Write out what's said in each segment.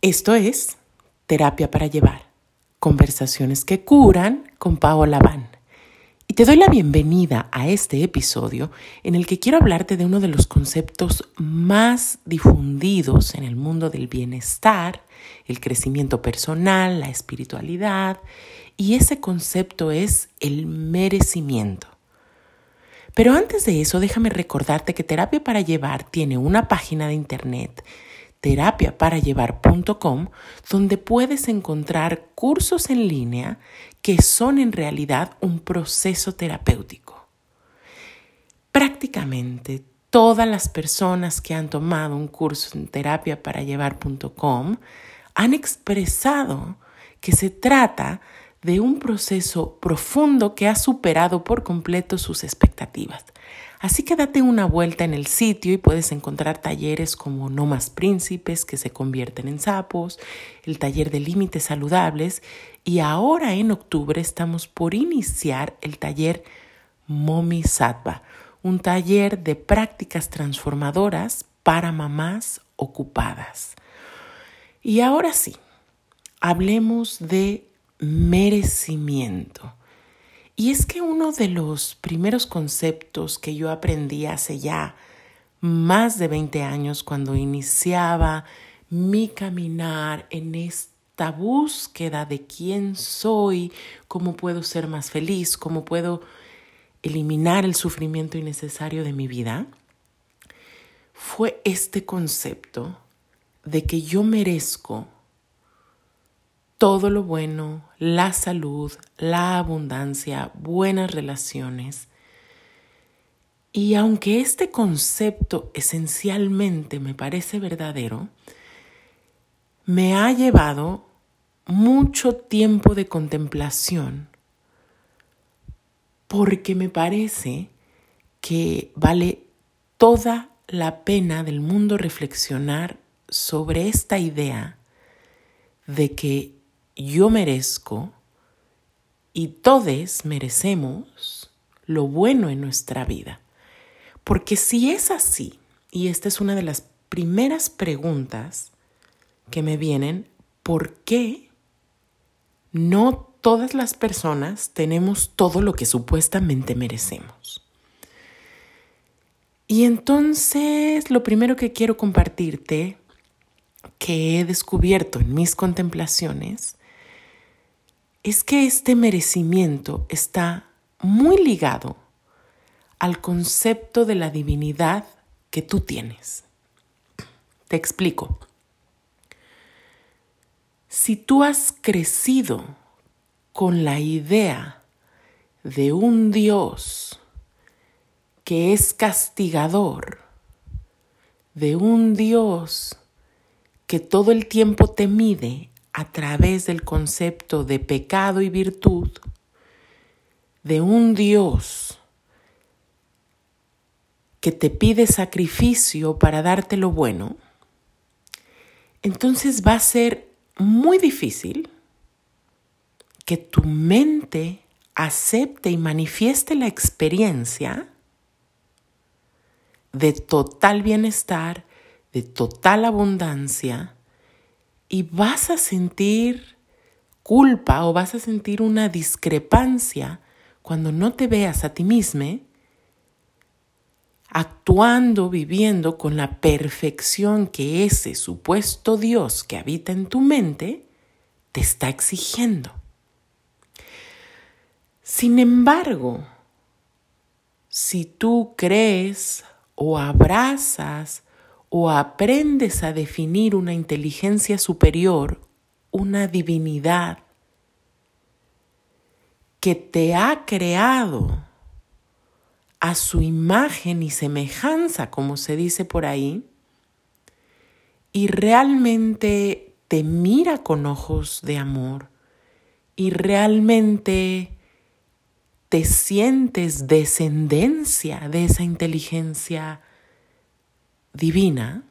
Esto es Terapia para Llevar, conversaciones que curan con Paola Van. Y te doy la bienvenida a este episodio en el que quiero hablarte de uno de los conceptos más difundidos en el mundo del bienestar, el crecimiento personal, la espiritualidad, y ese concepto es el merecimiento. Pero antes de eso, déjame recordarte que Terapia para Llevar tiene una página de internet terapiaparallevar.com, donde puedes encontrar cursos en línea que son en realidad un proceso terapéutico. Prácticamente todas las personas que han tomado un curso en terapiaparallevar.com han expresado que se trata de un proceso profundo que ha superado por completo sus expectativas. Así que date una vuelta en el sitio y puedes encontrar talleres como No más príncipes que se convierten en sapos, el taller de límites saludables y ahora en octubre estamos por iniciar el taller Momi Sattva, un taller de prácticas transformadoras para mamás ocupadas. Y ahora sí, hablemos de merecimiento. Y es que uno de los primeros conceptos que yo aprendí hace ya más de 20 años cuando iniciaba mi caminar en esta búsqueda de quién soy, cómo puedo ser más feliz, cómo puedo eliminar el sufrimiento innecesario de mi vida, fue este concepto de que yo merezco todo lo bueno, la salud, la abundancia, buenas relaciones. Y aunque este concepto esencialmente me parece verdadero, me ha llevado mucho tiempo de contemplación porque me parece que vale toda la pena del mundo reflexionar sobre esta idea de que yo merezco y todos merecemos lo bueno en nuestra vida. Porque si es así, y esta es una de las primeras preguntas que me vienen, ¿por qué no todas las personas tenemos todo lo que supuestamente merecemos? Y entonces lo primero que quiero compartirte, que he descubierto en mis contemplaciones, es que este merecimiento está muy ligado al concepto de la divinidad que tú tienes. Te explico. Si tú has crecido con la idea de un Dios que es castigador, de un Dios que todo el tiempo te mide a través del concepto de pecado y virtud de un Dios que te pide sacrificio para darte lo bueno, entonces va a ser muy difícil que tu mente acepte y manifieste la experiencia de total bienestar, de total abundancia, y vas a sentir culpa o vas a sentir una discrepancia cuando no te veas a ti mismo actuando, viviendo con la perfección que ese supuesto Dios que habita en tu mente te está exigiendo. Sin embargo, si tú crees o abrazas o aprendes a definir una inteligencia superior, una divinidad que te ha creado a su imagen y semejanza, como se dice por ahí, y realmente te mira con ojos de amor y realmente te sientes descendencia de esa inteligencia divina,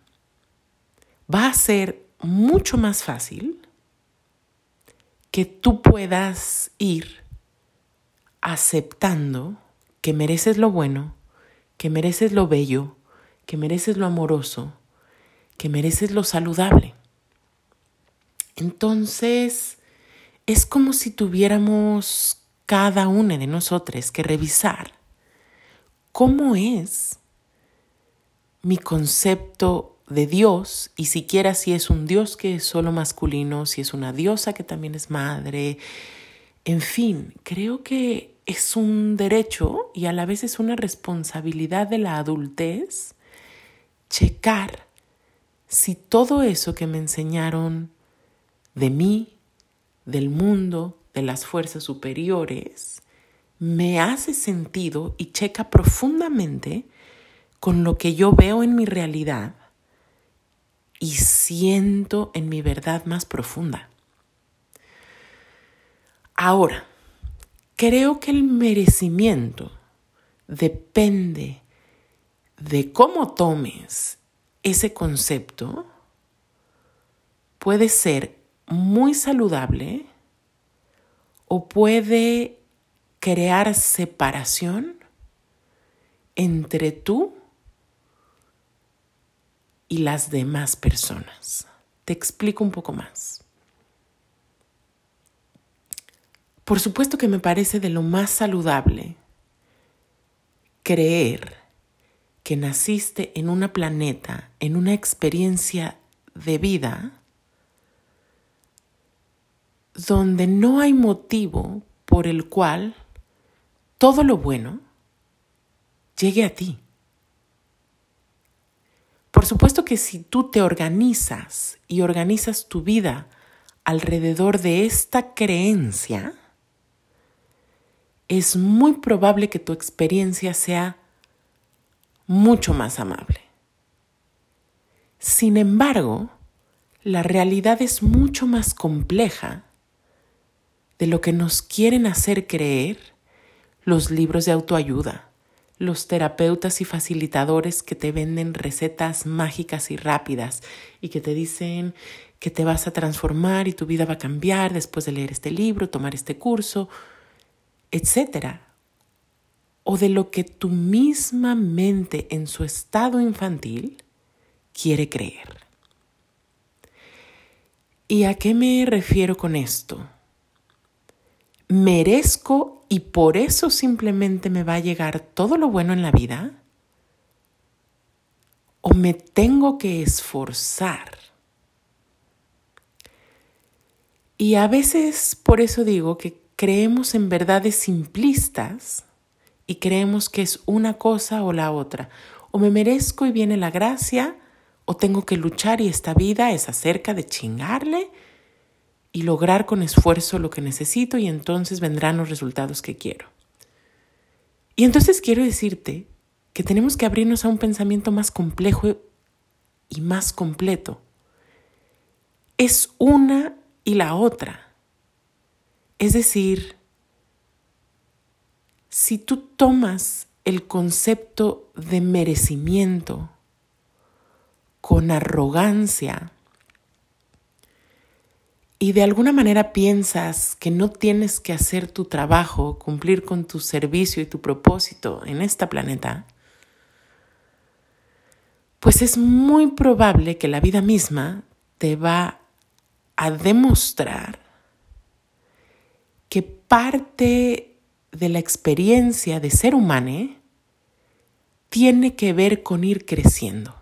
va a ser mucho más fácil que tú puedas ir aceptando que mereces lo bueno, que mereces lo bello, que mereces lo amoroso, que mereces lo saludable. Entonces, es como si tuviéramos cada uno de nosotros que revisar cómo es mi concepto de Dios y siquiera si es un Dios que es solo masculino, si es una diosa que también es madre, en fin, creo que es un derecho y a la vez es una responsabilidad de la adultez checar si todo eso que me enseñaron de mí, del mundo, de las fuerzas superiores, me hace sentido y checa profundamente con lo que yo veo en mi realidad y siento en mi verdad más profunda. Ahora, creo que el merecimiento depende de cómo tomes ese concepto. Puede ser muy saludable o puede crear separación entre tú y las demás personas. Te explico un poco más. Por supuesto que me parece de lo más saludable creer que naciste en una planeta, en una experiencia de vida, donde no hay motivo por el cual todo lo bueno llegue a ti. Por supuesto que si tú te organizas y organizas tu vida alrededor de esta creencia, es muy probable que tu experiencia sea mucho más amable. Sin embargo, la realidad es mucho más compleja de lo que nos quieren hacer creer los libros de autoayuda, los terapeutas y facilitadores que te venden recetas mágicas y rápidas y que te dicen que te vas a transformar y tu vida va a cambiar después de leer este libro, tomar este curso, etcétera, o de lo que tu misma mente en su estado infantil quiere creer. ¿Y a qué me refiero con esto? ¿Merezco y por eso simplemente me va a llegar todo lo bueno en la vida? ¿O me tengo que esforzar? Y a veces por eso digo que creemos en verdades simplistas y creemos que es una cosa o la otra. O me merezco y viene la gracia, o tengo que luchar y esta vida es acerca de chingarle y lograr con esfuerzo lo que necesito y entonces vendrán los resultados que quiero. Y entonces quiero decirte que tenemos que abrirnos a un pensamiento más complejo y más completo. Es una y la otra. Es decir, si tú tomas el concepto de merecimiento con arrogancia y de alguna manera piensas que no tienes que hacer tu trabajo, cumplir con tu servicio y tu propósito en este planeta, pues es muy probable que la vida misma te va a demostrar que parte de la experiencia de ser humano tiene que ver con ir creciendo.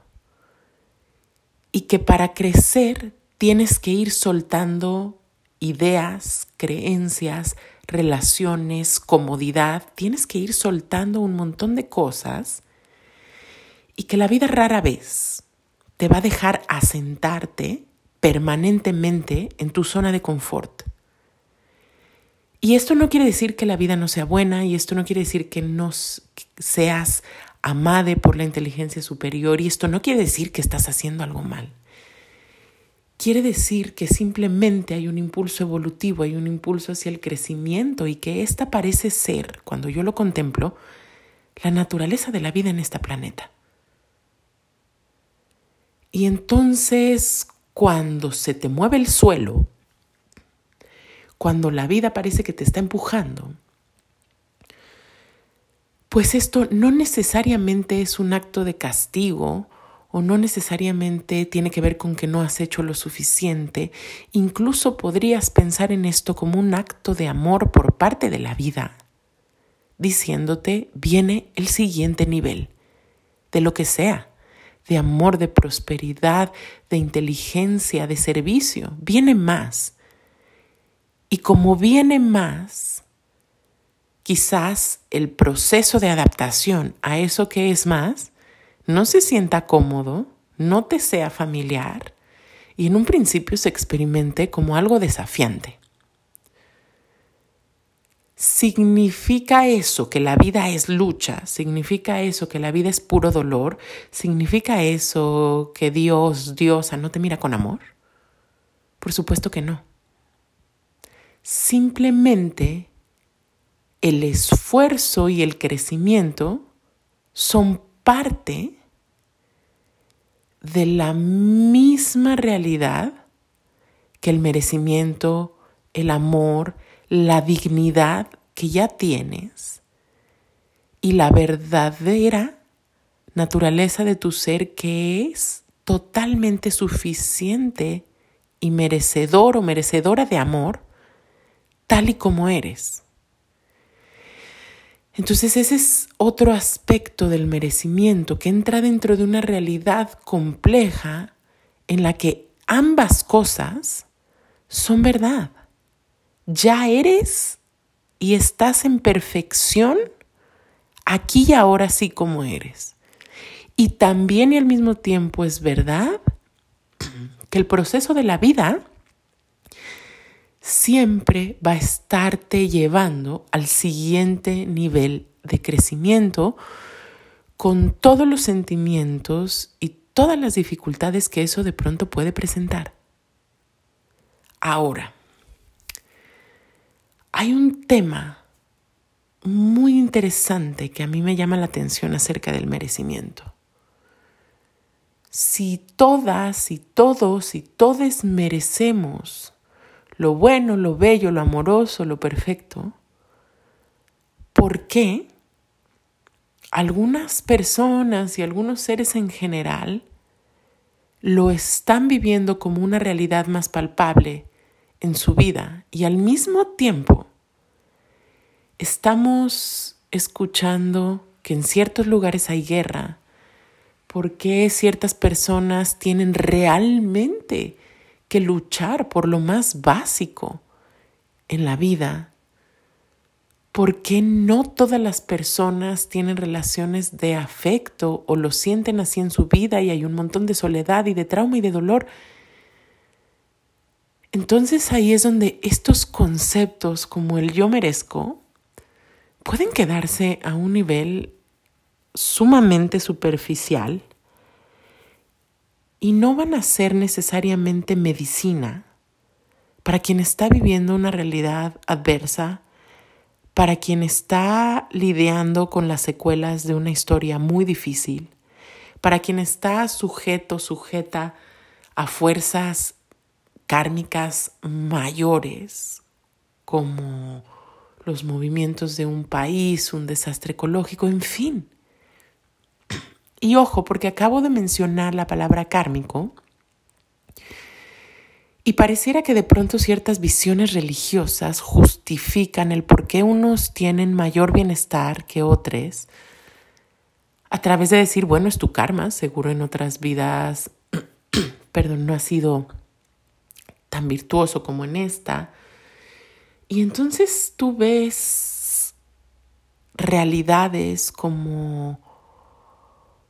Y que para crecer tienes que ir soltando ideas, creencias, relaciones, comodidad, tienes que ir soltando un montón de cosas y que la vida rara vez te va a dejar asentarte permanentemente en tu zona de confort. Y esto no quiere decir que la vida no sea buena y esto no quiere decir que no seas amade por la inteligencia superior y esto no quiere decir que estás haciendo algo mal. Quiere decir que simplemente hay un impulso evolutivo, hay un impulso hacia el crecimiento y que esta parece ser, cuando yo lo contemplo, la naturaleza de la vida en este planeta. Y entonces, cuando se te mueve el suelo, cuando la vida parece que te está empujando, pues esto no necesariamente es un acto de castigo o no necesariamente tiene que ver con que no has hecho lo suficiente. Incluso podrías pensar en esto como un acto de amor por parte de la vida, diciéndote viene el siguiente nivel, de lo que sea, de amor, de prosperidad, de inteligencia, de servicio, viene más. Y como viene más, quizás el proceso de adaptación a eso que es más no se sienta cómodo, no te sea familiar y en un principio se experimente como algo desafiante. ¿Significa eso que la vida es lucha? ¿Significa eso que la vida es puro dolor? ¿Significa eso que Dios, Diosa, no te mira con amor? Por supuesto que no. Simplemente el esfuerzo y el crecimiento son parte de la misma realidad que el merecimiento, el amor, la dignidad que ya tienes y la verdadera naturaleza de tu ser que es totalmente suficiente y merecedor o merecedora de amor tal y como eres. Entonces ese es otro aspecto del merecimiento que entra dentro de una realidad compleja en la que ambas cosas son verdad. Ya eres y estás en perfección aquí y ahora sí como eres. Y también y al mismo tiempo es verdad que el proceso de la vida siempre va a estarte llevando al siguiente nivel de crecimiento con todos los sentimientos y todas las dificultades que eso de pronto puede presentar. Ahora, hay un tema muy interesante que a mí me llama la atención acerca del merecimiento. Si todas y todos y todes merecemos lo bueno, lo bello, lo amoroso, lo perfecto, ¿por qué algunas personas y algunos seres en general lo están viviendo como una realidad más palpable en su vida y al mismo tiempo estamos escuchando que en ciertos lugares hay guerra, ¿por qué ciertas personas tienen realmente que luchar por lo más básico en la vida. ¿Por qué no todas las personas tienen relaciones de afecto o lo sienten así en su vida y hay un montón de soledad y de trauma y de dolor? Entonces ahí es donde estos conceptos como el yo merezco pueden quedarse a un nivel sumamente superficial y no van a ser necesariamente medicina para quien está viviendo una realidad adversa, para quien está lidiando con las secuelas de una historia muy difícil, para quien está sujeto, sujeta a fuerzas kármicas mayores, como los movimientos de un país, un desastre ecológico, en fin. Y ojo, porque acabo de mencionar la palabra kármico y pareciera que de pronto ciertas visiones religiosas justifican el por qué unos tienen mayor bienestar que otros a través de decir, bueno, es tu karma, seguro en otras vidas, perdón, no ha sido tan virtuoso como en esta. Y entonces tú ves realidades como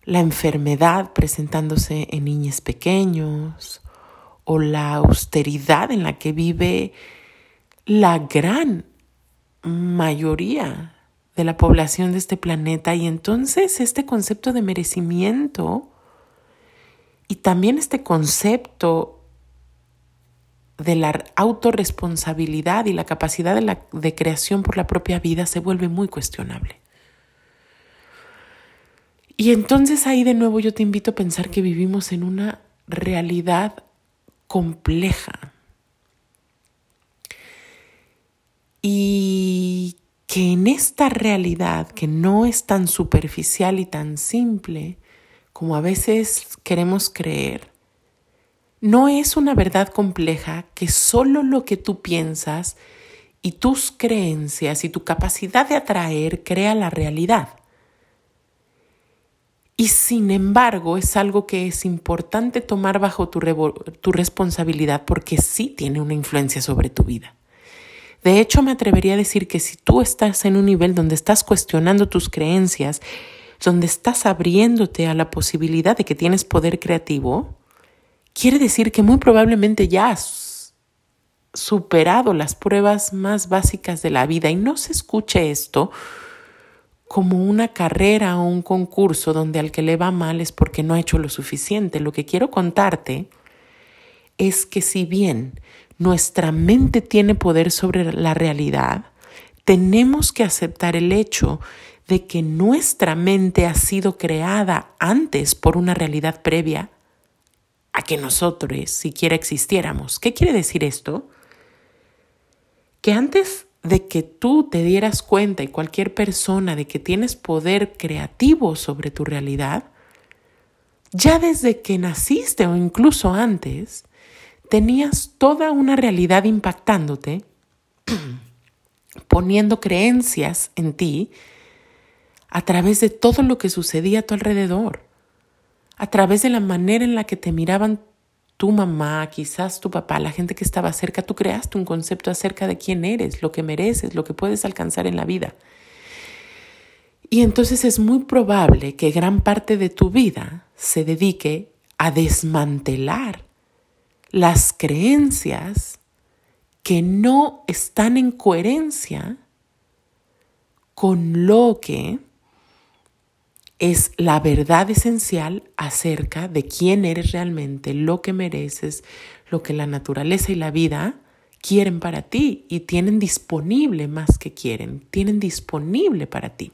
la enfermedad presentándose en niños pequeños o la austeridad en la que vive la gran mayoría de la población de este planeta y entonces este concepto de merecimiento y también este concepto de la autorresponsabilidad y la capacidad de, la, de creación por la propia vida se vuelve muy cuestionable. Y entonces ahí de nuevo yo te invito a pensar que vivimos en una realidad compleja. Y que en esta realidad que no es tan superficial y tan simple como a veces queremos creer, no es una verdad compleja que solo lo que tú piensas y tus creencias y tu capacidad de atraer crea la realidad. Y sin embargo es algo que es importante tomar bajo tu, responsabilidad porque sí tiene una influencia sobre tu vida. De hecho, me atrevería a decir que si tú estás en un nivel donde estás cuestionando tus creencias, donde estás abriéndote a la posibilidad de que tienes poder creativo, quiere decir que muy probablemente ya has superado las pruebas más básicas de la vida y no se escuche esto como una carrera o un concurso donde al que le va mal es porque no ha hecho lo suficiente. Lo que quiero contarte es que si bien nuestra mente tiene poder sobre la realidad, tenemos que aceptar el hecho de que nuestra mente ha sido creada antes por una realidad previa a que nosotros siquiera existiéramos. ¿Qué quiere decir esto? Que antes de que tú te dieras cuenta y cualquier persona de que tienes poder creativo sobre tu realidad, ya desde que naciste o incluso antes, tenías toda una realidad impactándote, poniendo creencias en ti a través de todo lo que sucedía a tu alrededor, a través de la manera en la que te miraban tu mamá, quizás tu papá, la gente que estaba cerca, tú creaste un concepto acerca de quién eres, lo que mereces, lo que puedes alcanzar en la vida. Y entonces es muy probable que gran parte de tu vida se dedique a desmantelar las creencias que no están en coherencia con lo que es la verdad esencial acerca de quién eres realmente, lo que mereces, lo que la naturaleza y la vida quieren para ti y tienen disponible más que quieren, tienen disponible para ti.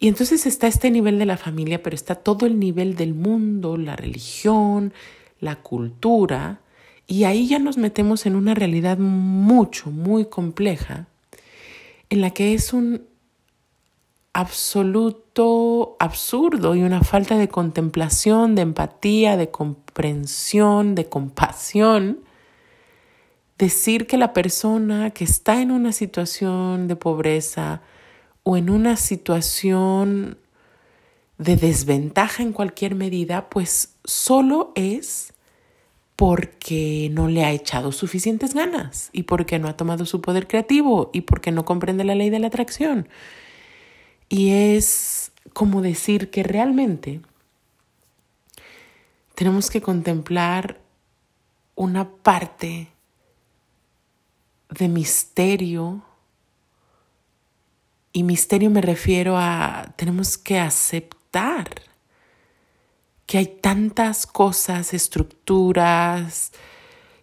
Y entonces está este nivel de la familia, pero está todo el nivel del mundo, la religión, la cultura, y ahí ya nos metemos en una realidad mucho, muy compleja, en la que es un absoluto absurdo y una falta de contemplación, de empatía, de comprensión, de compasión, decir que la persona que está en una situación de pobreza o en una situación de desventaja en cualquier medida, pues solo es porque no le ha echado suficientes ganas y porque no ha tomado su poder creativo y porque no comprende la ley de la atracción y es como decir que realmente tenemos que contemplar una parte de misterio. Y misterio me refiero a, tenemos que aceptar que hay tantas cosas, estructuras,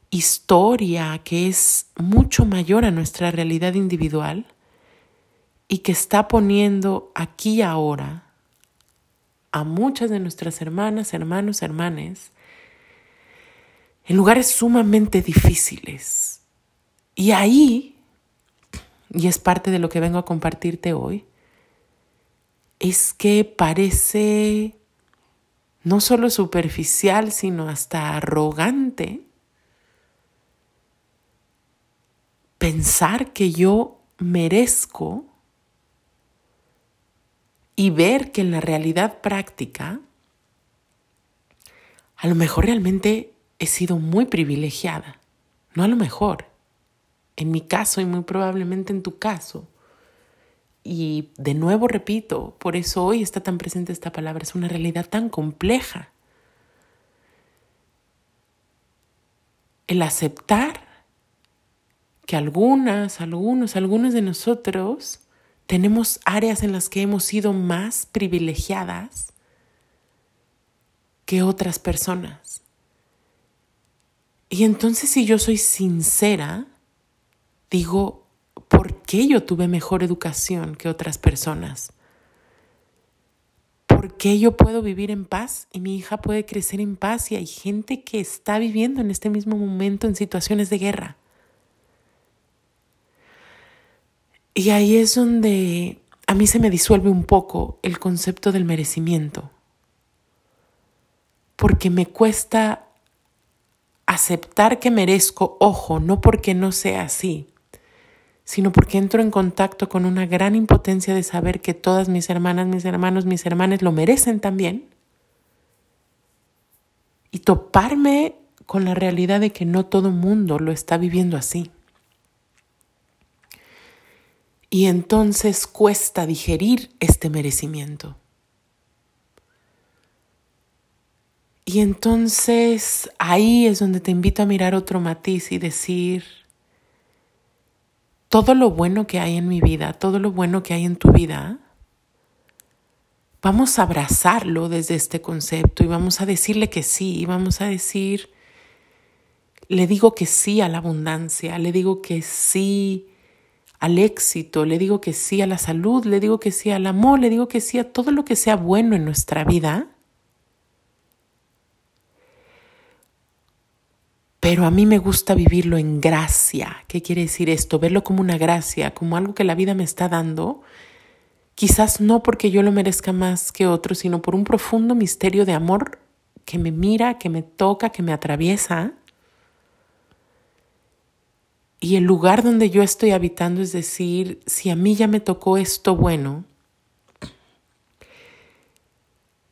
historia que es mucho mayor a nuestra realidad individual y que está poniendo aquí ahora a muchas de nuestras hermanas, hermanos, hermanes en lugares sumamente difíciles. Y ahí, y es parte de lo que vengo a compartirte hoy, es que parece no solo superficial, sino hasta arrogante pensar que yo merezco y ver que en la realidad práctica, a lo mejor realmente he sido muy privilegiada, no a lo mejor, en mi caso y muy probablemente en tu caso. Y de nuevo repito, por eso hoy está tan presente esta palabra, es una realidad tan compleja. El aceptar que algunas, algunos, algunos de nosotros tenemos áreas en las que hemos sido más privilegiadas que otras personas. Y entonces si yo soy sincera, digo, ¿por qué yo tuve mejor educación que otras personas? ¿Por qué yo puedo vivir en paz y mi hija puede crecer en paz y hay gente que está viviendo en este mismo momento en situaciones de guerra? Y ahí es donde a mí se me disuelve un poco el concepto del merecimiento. porque me cuesta aceptar que merezco, ojo, no porque no sea así, sino porque entro en contacto con una gran impotencia de saber que todas mis hermanas, mis hermanos, mis hermanas lo merecen también. Y toparme con la realidad de que no todo mundo lo está viviendo así. Y entonces cuesta digerir este merecimiento. Y entonces ahí es donde te invito a mirar otro matiz y decir, todo lo bueno que hay en mi vida, todo lo bueno que hay en tu vida, vamos a abrazarlo desde este concepto y vamos a decirle que sí, y vamos a decir, le digo que sí a la abundancia, le digo que sí al éxito, le digo que sí a la salud, le digo que sí al amor, le digo que sí a todo lo que sea bueno en nuestra vida Pero a mí me gusta vivirlo en gracia. ¿Qué quiere decir esto? Verlo como una gracia, como algo que la vida me está dando. Quizás no porque yo lo merezca más que otro, sino por un profundo misterio de amor que me mira, que me toca, que me atraviesa. Y el lugar donde yo estoy habitando es decir, si a mí ya me tocó esto bueno,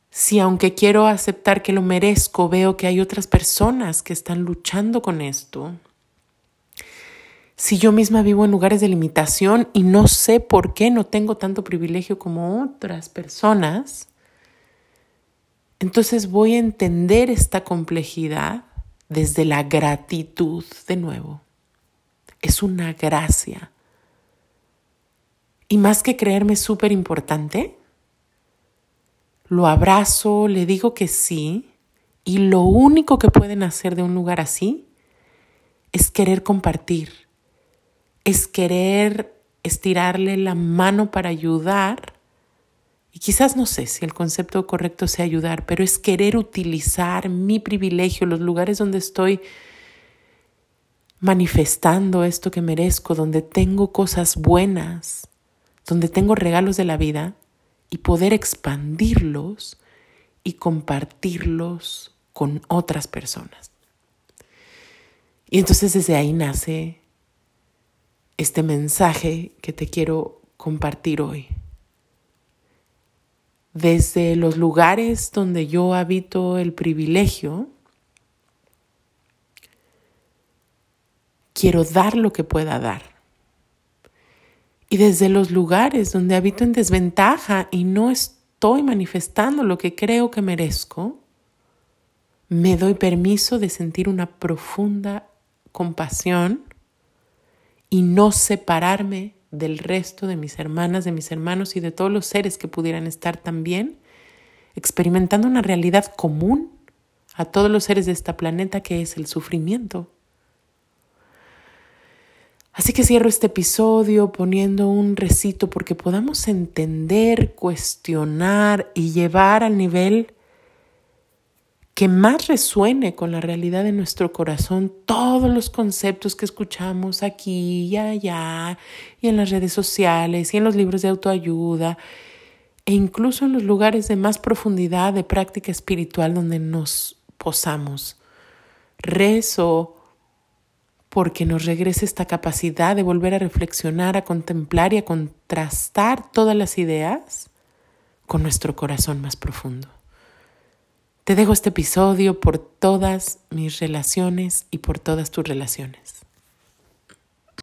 si aunque quiero aceptar que lo merezco, veo que hay otras personas que están luchando con esto, si yo misma vivo en lugares de limitación y no sé por qué no tengo tanto privilegio como otras personas, entonces voy a entender esta complejidad desde la gratitud de nuevo. Es una gracia. Y más que creerme súper importante, lo abrazo, le digo que sí, y lo único que pueden hacer de un lugar así es querer compartir, es querer estirarle la mano para ayudar. Y quizás no sé si el concepto correcto sea ayudar, pero es querer utilizar mi privilegio, los lugares donde estoy manifestando esto que merezco, donde tengo cosas buenas, donde tengo regalos de la vida, y poder expandirlos y compartirlos con otras personas. Y entonces desde ahí nace este mensaje que te quiero compartir hoy. Desde los lugares donde yo habito el privilegio, quiero dar lo que pueda dar. Y desde los lugares donde habito en desventaja y no estoy manifestando lo que creo que merezco, me doy permiso de sentir una profunda compasión y no separarme del resto de mis hermanas, de mis hermanos y de todos los seres que pudieran estar también experimentando una realidad común a todos los seres de esta planeta que es el sufrimiento. Así que cierro este episodio poniendo un recito porque podamos entender, cuestionar y llevar al nivel que más resuene con la realidad de nuestro corazón todos los conceptos que escuchamos aquí y allá y en las redes sociales y en los libros de autoayuda e incluso en los lugares de más profundidad de práctica espiritual donde nos posamos. Rezo porque nos regrese esta capacidad de volver a reflexionar, a contemplar y a contrastar todas las ideas con nuestro corazón más profundo. Te dejo este episodio por todas mis relaciones y por todas tus relaciones.